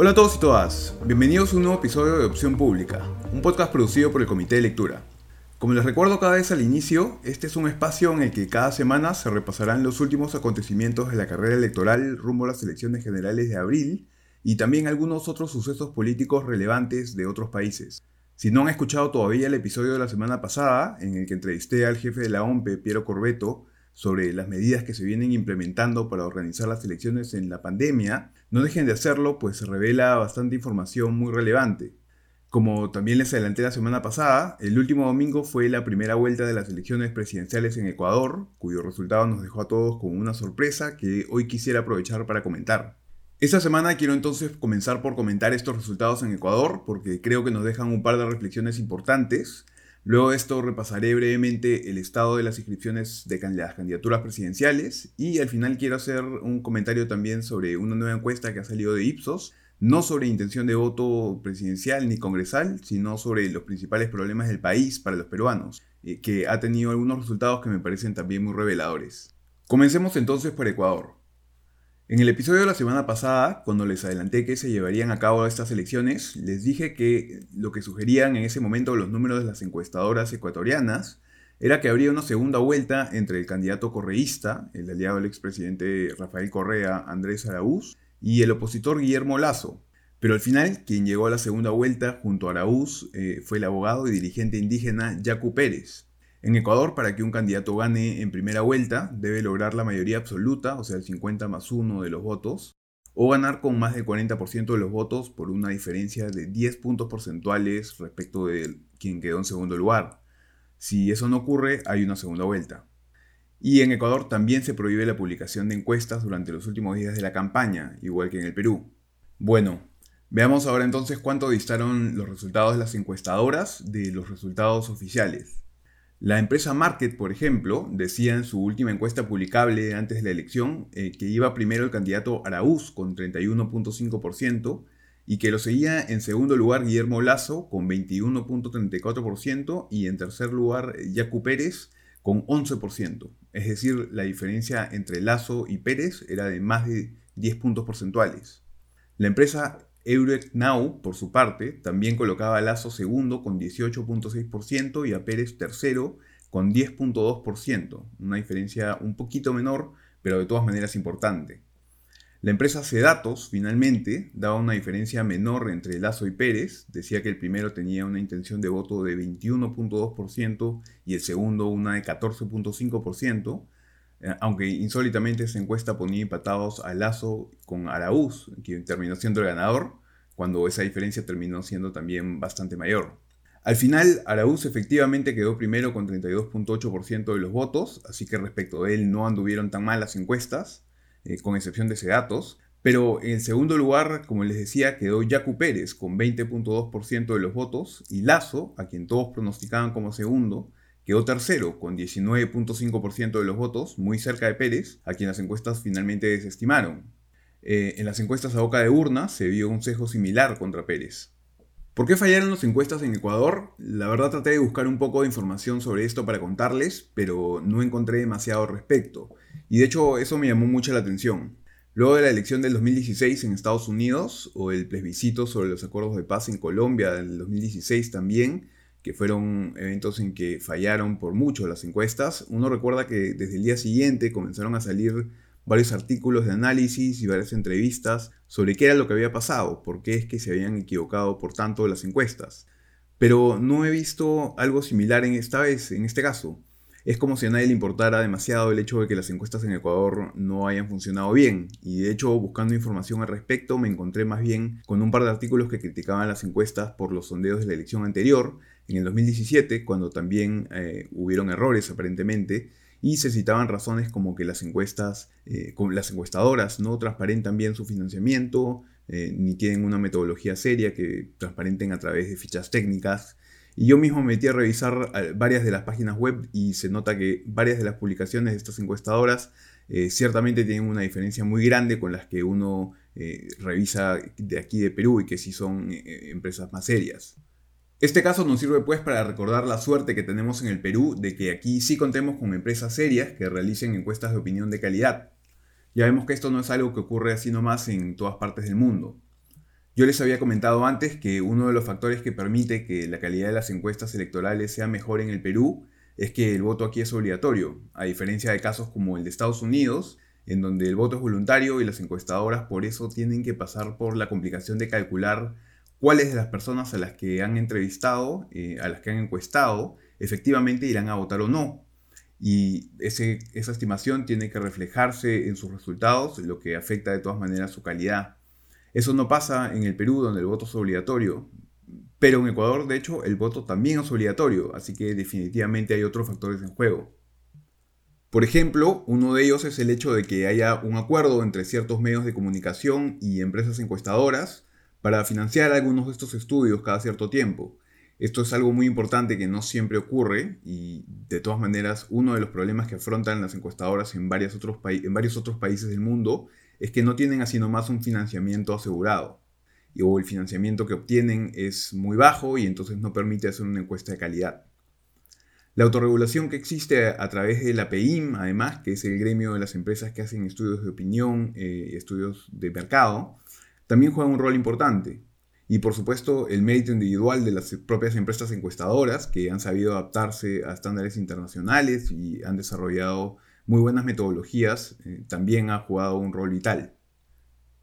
Hola a todos y todas, bienvenidos a un nuevo episodio de Opción Pública, un podcast producido por el Comité de Lectura. Como les recuerdo cada vez al inicio, este es un espacio en el que cada semana se repasarán los últimos acontecimientos de la carrera electoral rumbo a las elecciones generales de abril y también algunos otros sucesos políticos relevantes de otros países. Si no han escuchado todavía el episodio de la semana pasada, en el que entrevisté al jefe de la OMPE, Piero Corbeto, sobre las medidas que se vienen implementando para organizar las elecciones en la pandemia, no dejen de hacerlo, pues se revela bastante información muy relevante. Como también les adelanté la semana pasada, el último domingo fue la primera vuelta de las elecciones presidenciales en Ecuador, cuyo resultado nos dejó a todos con una sorpresa que hoy quisiera aprovechar para comentar. Esta semana quiero entonces comenzar por comentar estos resultados en Ecuador, porque creo que nos dejan un par de reflexiones importantes. Luego de esto repasaré brevemente el estado de las inscripciones de las candidaturas presidenciales y al final quiero hacer un comentario también sobre una nueva encuesta que ha salido de Ipsos, no sobre intención de voto presidencial ni congresal, sino sobre los principales problemas del país para los peruanos, eh, que ha tenido algunos resultados que me parecen también muy reveladores. Comencemos entonces por Ecuador. En el episodio de la semana pasada, cuando les adelanté que se llevarían a cabo estas elecciones, les dije que lo que sugerían en ese momento los números de las encuestadoras ecuatorianas era que habría una segunda vuelta entre el candidato correísta, el aliado del expresidente Rafael Correa, Andrés Araúz, y el opositor Guillermo Lazo. Pero al final, quien llegó a la segunda vuelta junto a Araúz eh, fue el abogado y dirigente indígena Yacu Pérez. En Ecuador, para que un candidato gane en primera vuelta, debe lograr la mayoría absoluta, o sea, el 50 más 1 de los votos, o ganar con más del 40% de los votos por una diferencia de 10 puntos porcentuales respecto de quien quedó en segundo lugar. Si eso no ocurre, hay una segunda vuelta. Y en Ecuador también se prohíbe la publicación de encuestas durante los últimos días de la campaña, igual que en el Perú. Bueno, veamos ahora entonces cuánto distaron los resultados de las encuestadoras de los resultados oficiales. La empresa Market, por ejemplo, decía en su última encuesta publicable antes de la elección eh, que iba primero el candidato Araúz con 31.5% y que lo seguía en segundo lugar Guillermo Lazo con 21.34% y en tercer lugar Yacu Pérez con 11%. Es decir, la diferencia entre Lazo y Pérez era de más de 10 puntos porcentuales. La empresa Eurek Now, por su parte, también colocaba a Lazo segundo con 18.6% y a Pérez tercero con 10.2%, una diferencia un poquito menor, pero de todas maneras importante. La empresa Cedatos, finalmente, daba una diferencia menor entre Lazo y Pérez, decía que el primero tenía una intención de voto de 21.2% y el segundo una de 14.5%, eh, aunque insólitamente esa encuesta ponía empatados a Lazo con Araúz, quien terminó siendo el ganador, cuando esa diferencia terminó siendo también bastante mayor. Al final, Araúz efectivamente quedó primero con 32.8% de los votos, así que respecto de él no anduvieron tan mal las encuestas, eh, con excepción de Sedatos. Pero en segundo lugar, como les decía, quedó Yacu Pérez con 20.2% de los votos y Lazo, a quien todos pronosticaban como segundo, Quedó tercero con 19.5% de los votos, muy cerca de Pérez, a quien las encuestas finalmente desestimaron. Eh, en las encuestas a boca de urna se vio un sesgo similar contra Pérez. ¿Por qué fallaron las encuestas en Ecuador? La verdad traté de buscar un poco de información sobre esto para contarles, pero no encontré demasiado respecto. Y de hecho eso me llamó mucho la atención. Luego de la elección del 2016 en Estados Unidos, o el plebiscito sobre los acuerdos de paz en Colombia del 2016 también, que fueron eventos en que fallaron por mucho las encuestas, uno recuerda que desde el día siguiente comenzaron a salir varios artículos de análisis y varias entrevistas sobre qué era lo que había pasado, por qué es que se habían equivocado por tanto las encuestas. Pero no he visto algo similar en esta vez, en este caso. Es como si a nadie le importara demasiado el hecho de que las encuestas en Ecuador no hayan funcionado bien, y de hecho buscando información al respecto me encontré más bien con un par de artículos que criticaban las encuestas por los sondeos de la elección anterior, en el 2017, cuando también eh, hubieron errores aparentemente, y se citaban razones como que las encuestas, eh, las encuestadoras no transparentan bien su financiamiento, eh, ni tienen una metodología seria que transparenten a través de fichas técnicas. Y yo mismo me metí a revisar varias de las páginas web y se nota que varias de las publicaciones de estas encuestadoras ciertamente tienen una diferencia muy grande con las que uno revisa de aquí de Perú y que sí son empresas más serias. Este caso nos sirve pues para recordar la suerte que tenemos en el Perú de que aquí sí contemos con empresas serias que realicen encuestas de opinión de calidad. Ya vemos que esto no es algo que ocurre así nomás en todas partes del mundo. Yo les había comentado antes que uno de los factores que permite que la calidad de las encuestas electorales sea mejor en el Perú es que el voto aquí es obligatorio, a diferencia de casos como el de Estados Unidos, en donde el voto es voluntario y las encuestadoras por eso tienen que pasar por la complicación de calcular cuáles de las personas a las que han entrevistado, eh, a las que han encuestado, efectivamente irán a votar o no. Y esa estimación tiene que reflejarse en sus resultados, lo que afecta de todas maneras su calidad. Eso no pasa en el Perú, donde el voto es obligatorio. Pero en Ecuador, de hecho, el voto también es obligatorio, así que definitivamente hay otros factores en juego. Por ejemplo, uno de ellos es el hecho de que haya un acuerdo entre ciertos medios de comunicación y empresas encuestadoras para financiar algunos de estos estudios cada cierto tiempo. Esto es algo muy importante que no siempre ocurre y de todas maneras uno de los problemas que afrontan las encuestadoras en, varios otros países del mundo es que no tienen así nomás un financiamiento asegurado o el financiamiento que obtienen es muy bajo y entonces no permite hacer una encuesta de calidad. La autorregulación que existe a, través de la PEIM, además, que es el gremio de las empresas que hacen estudios de opinión y eh, estudios de mercado, también juega un rol importante. Y por supuesto, el mérito individual de las propias empresas encuestadoras que han sabido adaptarse a estándares internacionales y han desarrollado muy buenas metodologías, eh, también ha jugado un rol vital.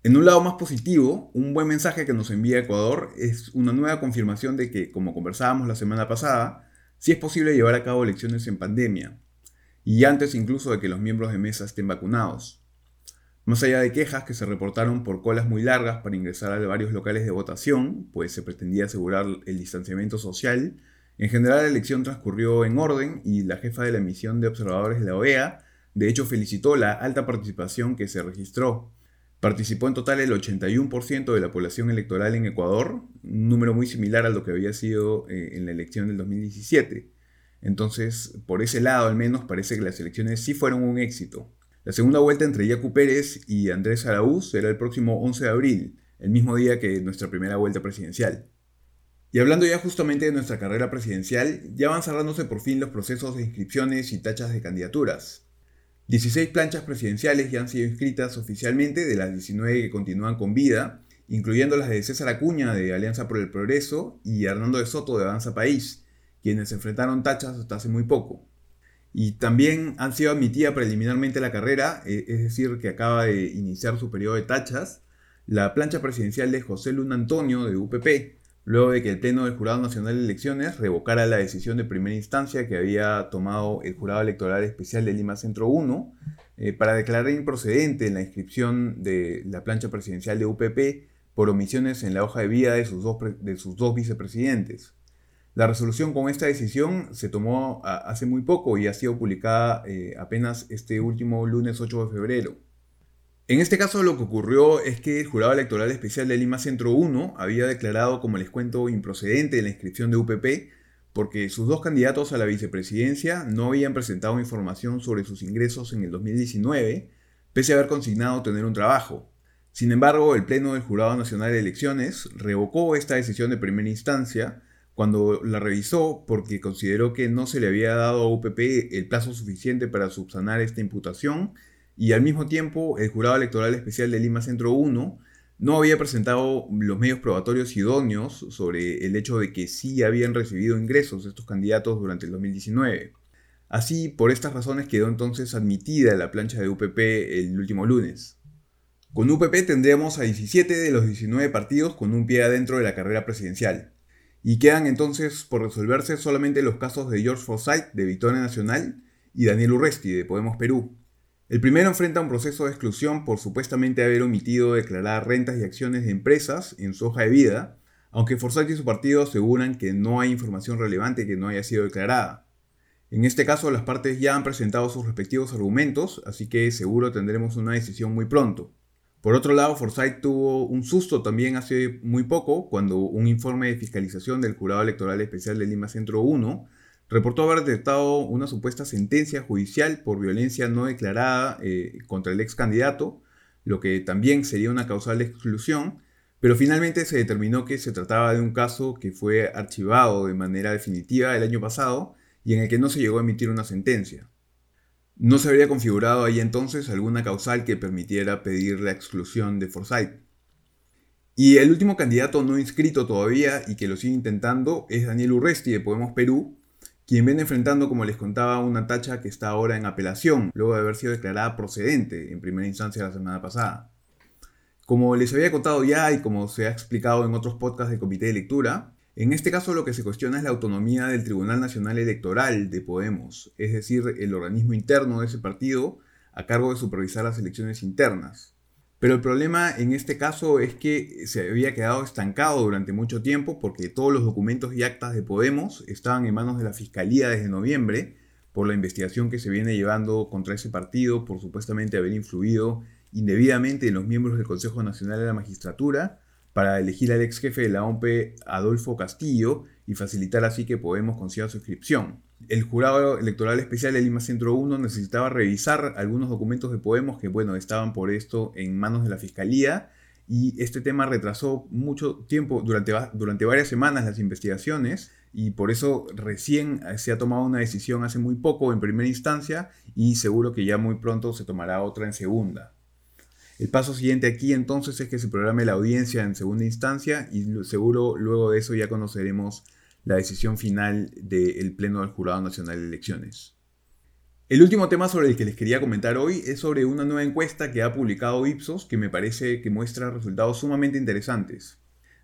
En un lado más positivo, un buen mensaje que nos envía Ecuador es una nueva confirmación de que, como conversábamos la semana pasada, sí es posible llevar a cabo elecciones en pandemia, y antes incluso de que los miembros de mesa estén vacunados. Más allá de quejas que se reportaron por colas muy largas para ingresar a varios locales de votación, pues se pretendía asegurar el distanciamiento social, en general la elección transcurrió en orden y la jefa de la misión de observadores de la OEA de hecho felicitó la alta participación que se registró, Participó en total el 81% de la población electoral en Ecuador, un número muy similar a lo que había sido eh, en la elección del 2017. Entonces, por ese lado al menos parece que las elecciones sí fueron un éxito. La segunda vuelta entre Yacu Pérez y Andrés Araúz será el próximo 11 de abril, el mismo día que nuestra primera vuelta presidencial. Y hablando ya justamente de nuestra carrera presidencial, ya van cerrándose por fin los procesos de inscripciones y tachas de candidaturas. 16 planchas presidenciales ya han sido inscritas oficialmente, de las 19 que continúan con vida, incluyendo las de César Acuña de Alianza por el Progreso y Hernando de Soto de Avanza País, quienes enfrentaron tachas hasta hace muy poco. Y también han sido admitida preliminarmente la carrera, e, es decir, que acaba de iniciar su periodo de tachas, la plancha presidencial de José Luna Antonio de UPP, luego de que el Pleno del Jurado Nacional de Elecciones revocara la decisión de primera instancia que había tomado el Jurado Electoral Especial de Lima Centro 1 eh, para declarar improcedente la inscripción de la plancha presidencial de UPP por omisiones en la hoja de vida de sus dos, de sus dos vicepresidentes. La resolución con esta decisión se tomó hace muy poco y ha sido publicada eh, apenas este último lunes 8 de febrero. En este caso lo que ocurrió es que el Jurado Electoral Especial de Lima Centro 1 había declarado, como les cuento, improcedente la inscripción de UPP porque sus dos candidatos a la vicepresidencia no habían presentado información sobre sus ingresos en el 2019, pese a haber consignado tener un trabajo. Sin embargo, el Pleno del Jurado Nacional de Elecciones revocó esta decisión de primera instancia cuando la revisó porque consideró que no se le había dado a UPP el plazo suficiente para subsanar esta imputación y al mismo tiempo el Jurado Electoral Especial de Lima Centro 1 no había presentado los medios probatorios idóneos sobre el hecho de que sí habían recibido ingresos estos candidatos durante el 2019. Así, por estas razones quedó entonces admitida la plancha de UPP el último lunes. Con UPP tendremos a 17 de los 19 partidos con un pie adentro de la carrera presidencial. Y quedan entonces por resolverse solamente los casos de George Forsyth de Victoria Nacional y Daniel Urresti de Podemos Perú. El primero enfrenta un proceso de exclusión por supuestamente haber omitido declarar rentas y acciones de empresas en su hoja de vida, aunque Forsyth y su partido aseguran que no hay información relevante que no haya sido declarada. En este caso, las partes ya han presentado sus respectivos argumentos, así que seguro tendremos una decisión muy pronto. Por otro lado, Forsyth tuvo un susto también hace muy poco, cuando un informe de fiscalización del Jurado Electoral Especial de Lima Centro 1 reportó haber detectado una supuesta sentencia judicial por violencia no declarada eh, contra el ex candidato, lo que también sería una causal de exclusión, pero finalmente se determinó que se trataba de un caso que fue archivado de manera definitiva el año pasado y en el que no se llegó a emitir una sentencia. No se habría configurado ahí entonces alguna causal que permitiera pedir la exclusión de Forsyth. Y el último candidato no inscrito todavía y que lo sigue intentando es Daniel Urresti de Podemos Perú, quien viene enfrentando, como les contaba, una tacha que está ahora en apelación, luego de haber sido declarada procedente en primera instancia la semana pasada. Como les había contado ya y como se ha explicado en otros podcasts del comité de lectura, en este caso lo que se cuestiona es la autonomía del Tribunal Nacional Electoral de Podemos, es decir, el organismo interno de ese partido a cargo de supervisar las elecciones internas. Pero el problema en este caso es que se había quedado estancado durante mucho tiempo porque todos los documentos y actas de Podemos estaban en manos de la Fiscalía desde noviembre por la investigación que se viene llevando contra ese partido por supuestamente haber influido indebidamente en los miembros del Consejo Nacional de la Magistratura para elegir al ex jefe de la OMP Adolfo Castillo y facilitar así que Podemos consiga su inscripción el jurado electoral especial de Lima Centro 1 necesitaba revisar algunos documentos de Podemos que, bueno, estaban por esto en manos de la Fiscalía y este tema retrasó mucho tiempo, durante, durante varias semanas las investigaciones y por eso recién se ha tomado una decisión hace muy poco en primera instancia y seguro que ya muy pronto se tomará otra en segunda. El paso siguiente aquí entonces es que se programe la audiencia en segunda instancia y seguro luego de eso ya conoceremos la decisión final del Pleno del Jurado Nacional de Elecciones. El último tema sobre el que les quería comentar hoy es sobre una nueva encuesta que ha publicado Ipsos que me parece que muestra resultados sumamente interesantes.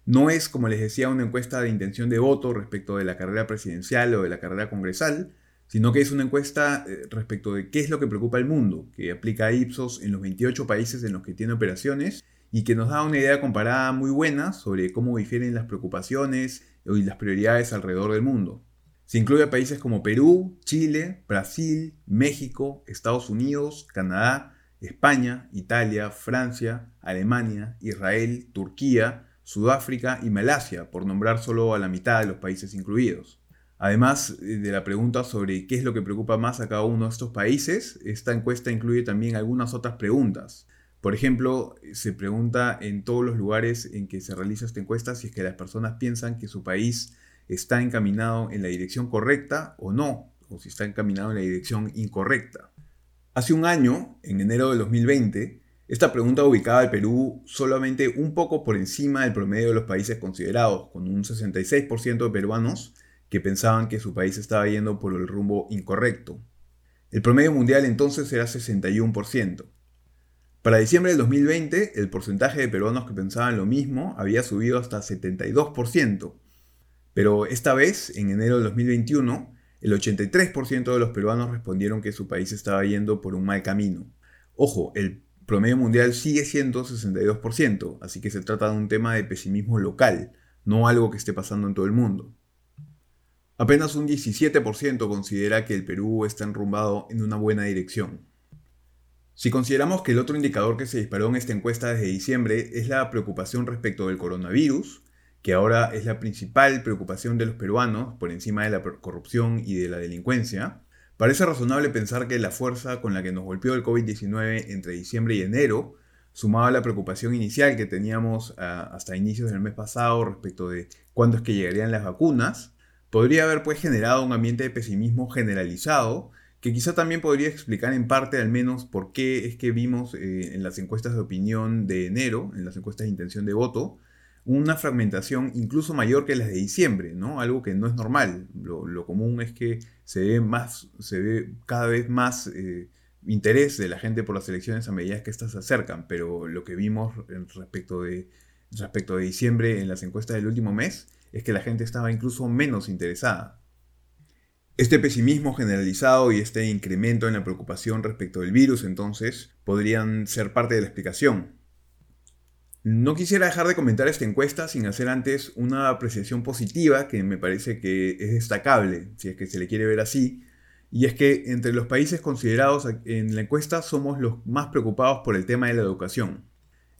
No es, como les decía, una encuesta de intención de voto respecto de la carrera presidencial o de la carrera congresal, sino que es una encuesta eh, respecto de qué es lo que preocupa al mundo, que aplica Ipsos en los 28 países en los que tiene operaciones y que nos da una idea comparada muy buena sobre cómo difieren las preocupaciones y las prioridades alrededor del mundo. Se incluye a países como Perú, Chile, Brasil, México, Estados Unidos, Canadá, España, Italia, Francia, Alemania, Israel, Turquía, Sudáfrica y Malasia, por nombrar solo a la mitad de los países incluidos. Además eh, de la pregunta sobre qué es lo que preocupa más a cada uno de estos países, esta encuesta incluye también algunas otras preguntas. Por ejemplo, se pregunta en todos los lugares en que se realiza esta encuesta si es que las personas piensan que su país está encaminado en la dirección correcta o no, o si está encaminado en la dirección incorrecta. Hace un año, en enero de 2020, esta pregunta ubicaba al Perú solamente un poco por encima del promedio de los países considerados, con un 66% de peruanos que pensaban que su país estaba yendo por el rumbo incorrecto. El promedio mundial entonces era 61%. Para diciembre del 2020, el porcentaje de peruanos que pensaban lo mismo había subido hasta 72%. Pero esta vez, en enero del 2021, el 83% de los peruanos respondieron que su país estaba yendo por un mal camino. Ojo, el promedio mundial sigue siendo 62%, así que se trata de un tema de pesimismo local, no algo que esté pasando en todo el mundo. Apenas un 17% considera que el Perú está enrumbado en una buena dirección. Si consideramos que el otro indicador que se disparó en esta encuesta desde diciembre es la preocupación respecto del coronavirus, que ahora es la principal preocupación de los peruanos por encima de la corrupción y de la delincuencia, parece razonable pensar que la fuerza con la que nos golpeó el COVID-19 entre diciembre y enero, sumado a la preocupación inicial que teníamos ah, hasta inicios del mes pasado respecto de cuándo es que llegarían las vacunas, podría haber pues generado un ambiente de pesimismo generalizado que quizá también podría explicar en parte al menos por qué es que vimos eh, en las encuestas de opinión de enero, en las encuestas de intención de voto, una fragmentación incluso mayor que las de diciembre, ¿no? Algo que no es normal. Lo, común es que se ve más, se ve cada vez más eh, interés de la gente por las elecciones a medida que éstas se acercan, pero lo que vimos respecto de, respecto de diciembre en las encuestas del último mes es que la gente estaba incluso menos interesada. Este pesimismo generalizado y este incremento en la preocupación respecto del virus entonces podrían ser parte de la explicación. No quisiera dejar de comentar esta encuesta sin hacer antes una apreciación positiva que me parece que es destacable, si es que se le quiere ver así, y es que entre los países considerados en la encuesta somos los más preocupados por el tema de la educación.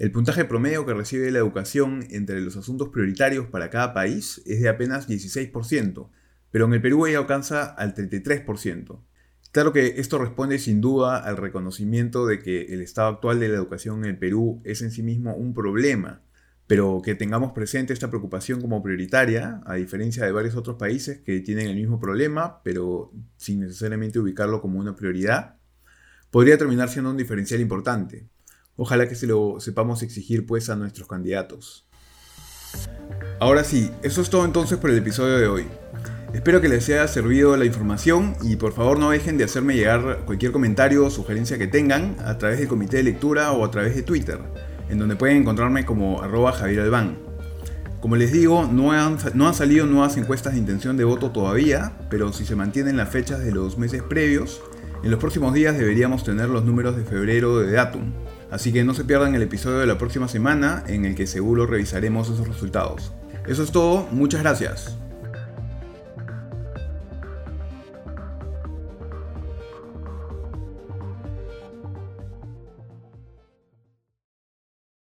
El puntaje promedio que recibe la educación entre los asuntos prioritarios para cada país es de apenas 16%, pero en el Perú ella alcanza al 33%. Claro que esto responde sin duda al reconocimiento de que el estado actual de la educación en el Perú es en sí mismo un problema, pero que tengamos presente esta preocupación como prioritaria, a diferencia de varios otros países que tienen el mismo problema, pero sin necesariamente ubicarlo como una prioridad, podría terminar siendo un diferencial importante. Ojalá que se lo sepamos exigir pues a nuestros candidatos. Ahora sí, eso es todo entonces por el episodio de hoy. Espero que les haya servido la información y por favor no dejen de hacerme llegar cualquier comentario o sugerencia que tengan a través del comité de lectura o a través de Twitter, en donde pueden encontrarme como arroba Javier. Como les digo, no han, no han salido nuevas encuestas de intención de voto todavía, pero si se mantienen las fechas de los meses previos, en los próximos días deberíamos tener los números de febrero de Datum. Así que no se pierdan el episodio de la próxima semana en el que seguro revisaremos esos resultados. Eso es todo, muchas gracias.